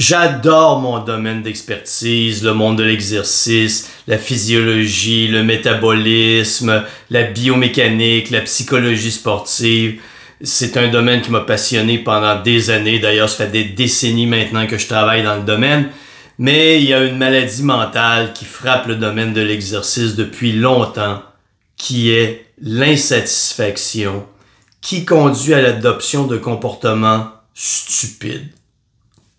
J'adore mon domaine d'expertise, le monde de l'exercice, la physiologie, le métabolisme, la biomécanique, la psychologie sportive. C'est un domaine qui m'a passionné pendant des années. D'ailleurs, ça fait des décennies maintenant que je travaille dans le domaine. Mais il y a une maladie mentale qui frappe le domaine de l'exercice depuis longtemps, qui est l'insatisfaction, qui conduit à l'adoption de comportements stupides.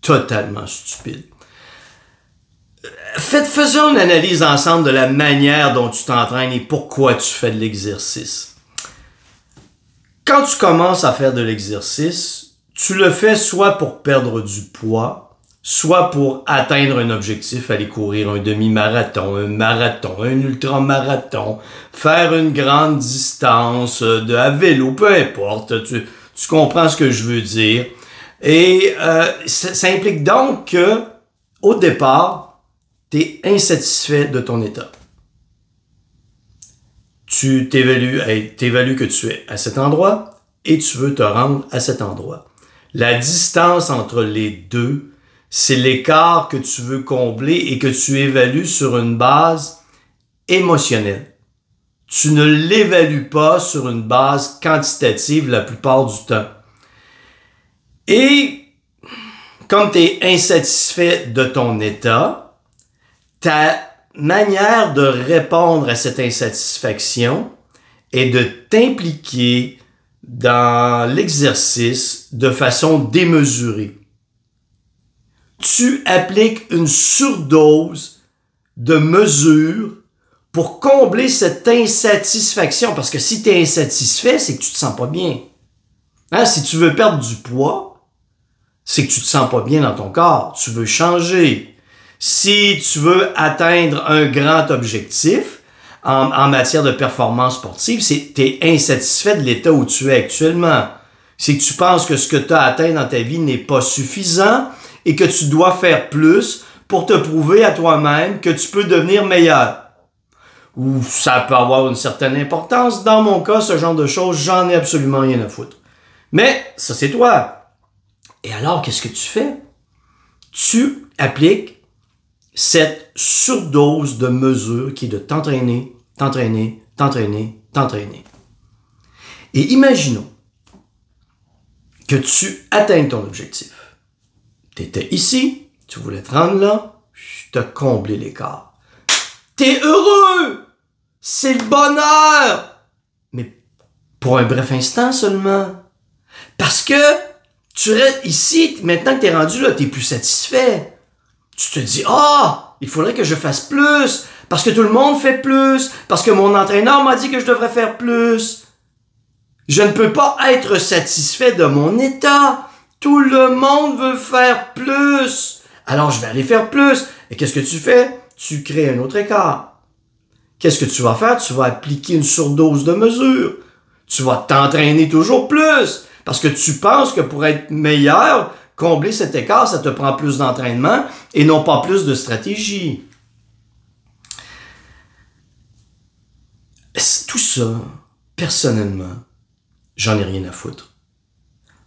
Totalement stupides. Faites, faisons une analyse ensemble de la manière dont tu t'entraînes et pourquoi tu fais de l'exercice. Quand tu commences à faire de l'exercice, tu le fais soit pour perdre du poids, soit pour atteindre un objectif, aller courir un demi-marathon, un marathon, un ultramarathon, faire une grande distance euh, de à vélo, peu importe, tu comprends ce que je veux dire. Et euh, ça, implique donc que, au départ, tu es insatisfait de ton état. Tu t'évalues, t'évalues que tu es à cet endroit et tu veux te rendre à cet endroit. La distance entre les deux c'est l'écart que tu veux combler et que tu évalues sur une base émotionnelle. Tu ne l'évalues pas sur une base quantitative la plupart du temps. Et comme tu es insatisfait de ton état, ta manière de répondre à cette insatisfaction est de t'impliquer dans l'exercice de façon démesurée tu appliques une surdose de mesures pour combler cette insatisfaction. Parce que si tu es insatisfait, c'est que tu te sens pas bien. Hein? Si tu veux perdre du poids, c'est que tu te sens pas bien dans ton corps. Tu veux changer. Si tu veux atteindre un grand objectif en, matière de performance sportive, c'est tu es insatisfait de l'état où tu es actuellement. C'est que tu penses que ce que tu as atteint dans ta vie n'est pas suffisant et que tu dois faire plus pour te prouver à toi-même que tu peux devenir meilleur. Ou ça peut avoir une certaine importance. Dans mon cas, ce genre de choses, j'en ai absolument rien à foutre. Mais ça, c'est toi. Et alors, qu'est-ce que tu fais? Tu appliques cette surdose de mesures qui est de t'entraîner, t'entraîner, t'entraîner, t'entraîner. Et imaginons que tu atteignes ton objectif. Tu étais ici, tu voulais te rendre là, je te comblé l'écart. T'es heureux! C'est le bonheur! Mais pour un bref instant seulement. Parce que tu restes ici, maintenant que t'es rendu là, t'es plus satisfait. Tu te dis, ah, il faudrait que je fasse plus, parce que tout le monde fait plus, parce que mon entraîneur m'a dit que je devrais faire plus. Je ne peux pas être satisfait de mon état. Tout le monde veut faire plus. Alors je vais aller faire plus. Et qu'est-ce que tu fais? Tu crées un autre écart. Qu'est-ce que tu vas faire? Tu vas appliquer une surdose de mesures. Tu vas t'entraîner toujours plus. Parce que tu penses que pour être meilleur, combler cet écart, ça te prend plus d'entraînement et non pas plus de stratégie. Tout ça, personnellement, j'en ai rien à foutre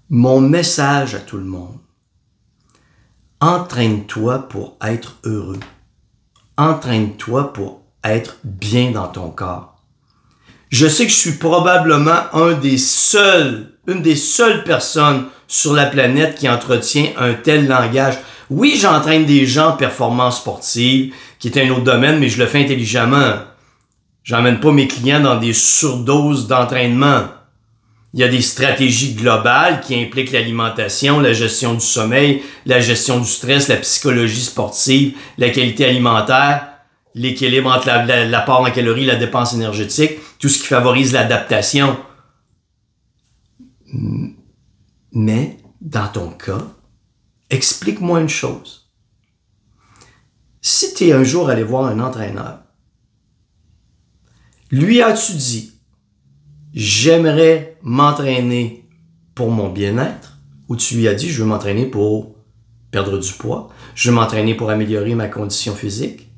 mon message à tout le monde. Entraîne-toi pour être heureux. Entraîne-toi pour être bien dans ton corps. Je sais que je suis probablement un des seuls, une des seules personnes sur la planète qui entretient un tel langage. Oui, j'entraîne des gens en performance sportive, qui est un autre domaine, mais je le fais intelligemment. J'emmène pas mes clients dans des surdoses d'entraînement. Il y a des stratégies globales qui impliquent l'alimentation, la gestion du sommeil, la gestion du stress, la psychologie sportive, la qualité alimentaire, l'équilibre entre l'apport en calories, la dépense énergétique, tout ce qui favorise l'adaptation. Mais, dans ton cas, explique-moi une chose. Si tu es un jour allé voir un entraîneur, lui as-tu dit, j'aimerais m'entraîner pour mon bien-être, ou tu lui as dit, je veux m'entraîner pour perdre du poids, je veux m'entraîner pour améliorer ma condition physique,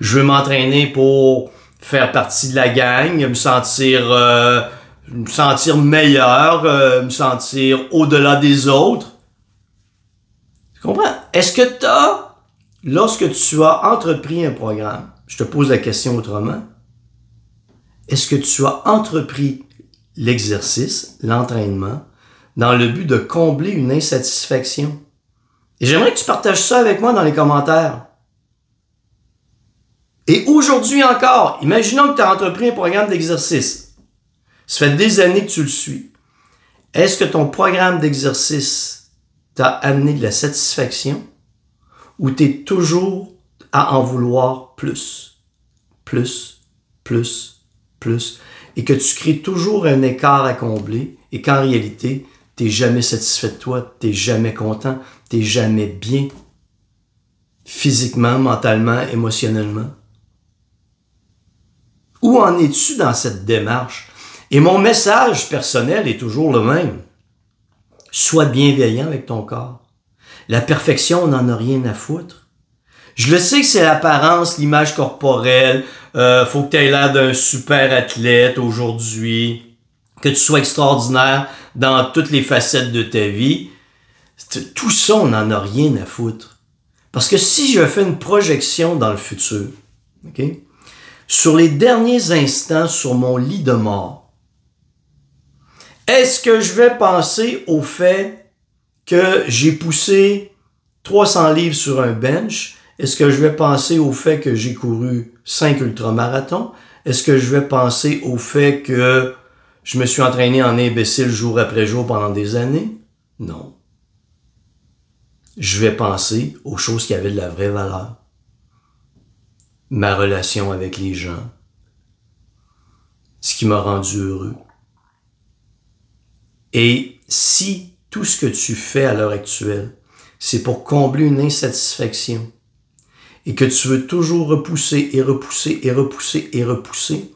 je veux m'entraîner pour faire partie de la gang, me sentir, euh, me sentir meilleur, euh, me sentir au-delà des autres. Tu comprends? Est-ce que tu as, lorsque tu as entrepris un programme, je te pose la question autrement, est-ce que tu as entrepris l'exercice, l'entraînement, dans le but de combler une insatisfaction? Et j'aimerais que tu partages ça avec moi dans les commentaires. Et aujourd'hui encore, imaginons que tu as entrepris un programme d'exercice. Ça fait des années que tu le suis. Est-ce que ton programme d'exercice t'a amené de la satisfaction ou tu es toujours à en vouloir plus, plus, plus, plus, et que tu crées toujours un écart à combler et qu'en réalité, tu n'es jamais satisfait de toi, tu n'es jamais content, tu n'es jamais bien physiquement, mentalement, émotionnellement? Où en es-tu dans cette démarche? Et mon message personnel est toujours le même. Sois bienveillant avec ton corps. La perfection, on n'en a rien à foutre. Je le sais que c'est l'apparence, l'image corporelle. Euh, faut que tu aies l'air d'un super athlète aujourd'hui. Que tu sois extraordinaire dans toutes les facettes de ta vie. Tout ça, on n'en a rien à foutre. Parce que si je fais une projection dans le futur, sur les derniers instants sur mon lit de mort, est-ce que je vais penser au fait que j'ai poussé 300 livres sur un bench? Est-ce que je vais penser au fait que j'ai couru 5 ultramarathons? Est-ce que je vais penser au fait que je me suis entraîné en imbécile jour après jour pendant des années? Non. Je vais penser aux choses qui avaient de la vraie valeur ma relation avec les gens, ce qui m'a rendu heureux. Et si tout ce que tu fais à l'heure actuelle, c'est pour combler une insatisfaction, et que tu veux toujours repousser et repousser et repousser et repousser,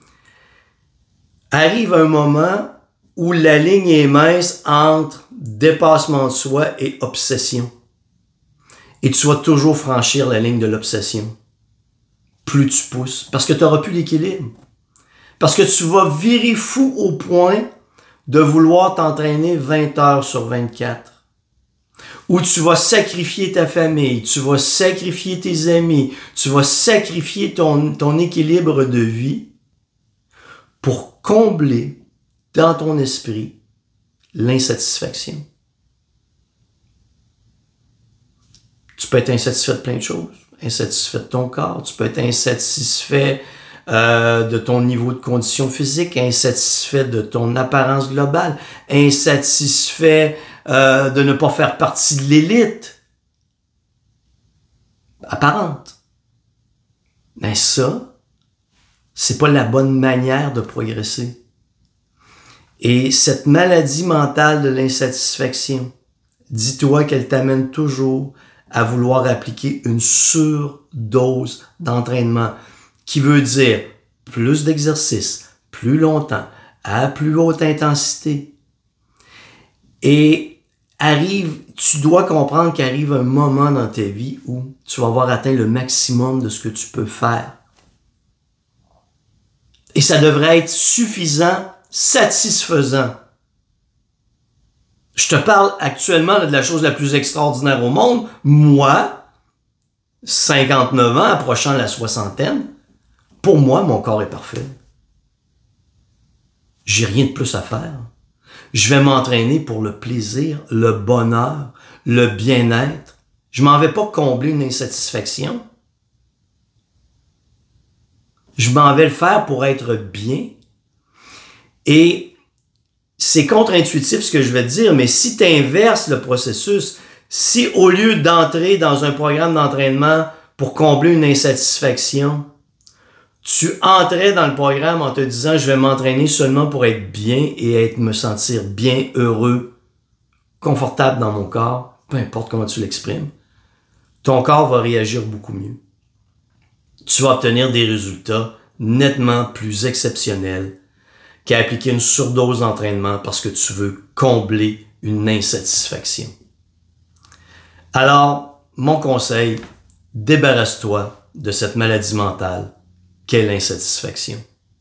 arrive un moment où la ligne est mince entre dépassement de soi et obsession. Et tu vas toujours franchir la ligne de l'obsession plus tu pousses, parce que tu n'auras plus l'équilibre. Parce que tu vas virer fou au point de vouloir t'entraîner 20 heures sur 24. Ou tu vas sacrifier ta famille, tu vas sacrifier tes amis, tu vas sacrifier ton, ton équilibre de vie pour combler dans ton esprit l'insatisfaction. Tu peux être insatisfait de plein de choses insatisfait de ton corps, tu peux être insatisfait euh, de ton niveau de condition physique, insatisfait de ton apparence globale, insatisfait euh, de ne pas faire partie de l'élite apparente. Mais ça, c'est pas la bonne manière de progresser. Et cette maladie mentale de l'insatisfaction, dis-toi qu'elle t'amène toujours à vouloir appliquer une surdose d'entraînement, qui veut dire plus d'exercice, plus longtemps, à plus haute intensité. Et arrive, tu dois comprendre qu'arrive un moment dans ta vie où tu vas avoir atteint le maximum de ce que tu peux faire. Et ça devrait être suffisant, satisfaisant je te parle actuellement de la chose la plus extraordinaire au monde. Moi, 59 ans, approchant la soixantaine, pour moi, mon corps est parfait. J'ai rien de plus à faire. Je vais m'entraîner pour le plaisir, le bonheur, le bien-être. Je m'en vais pas combler une insatisfaction. Je m'en vais le faire pour être bien. Et c'est contre-intuitif ce que je vais te dire, mais si tu inverses le processus, si au lieu d'entrer dans un programme d'entraînement pour combler une insatisfaction, tu entrais dans le programme en te disant je vais m'entraîner seulement pour être bien et être me sentir bien, heureux, confortable dans mon corps, peu importe comment tu l'exprimes, ton corps va réagir beaucoup mieux. Tu vas obtenir des résultats nettement plus exceptionnels qu'à appliquer une surdose d'entraînement parce que tu veux combler une insatisfaction. Alors, mon conseil, débarrasse-toi de cette maladie mentale qu'est l'insatisfaction.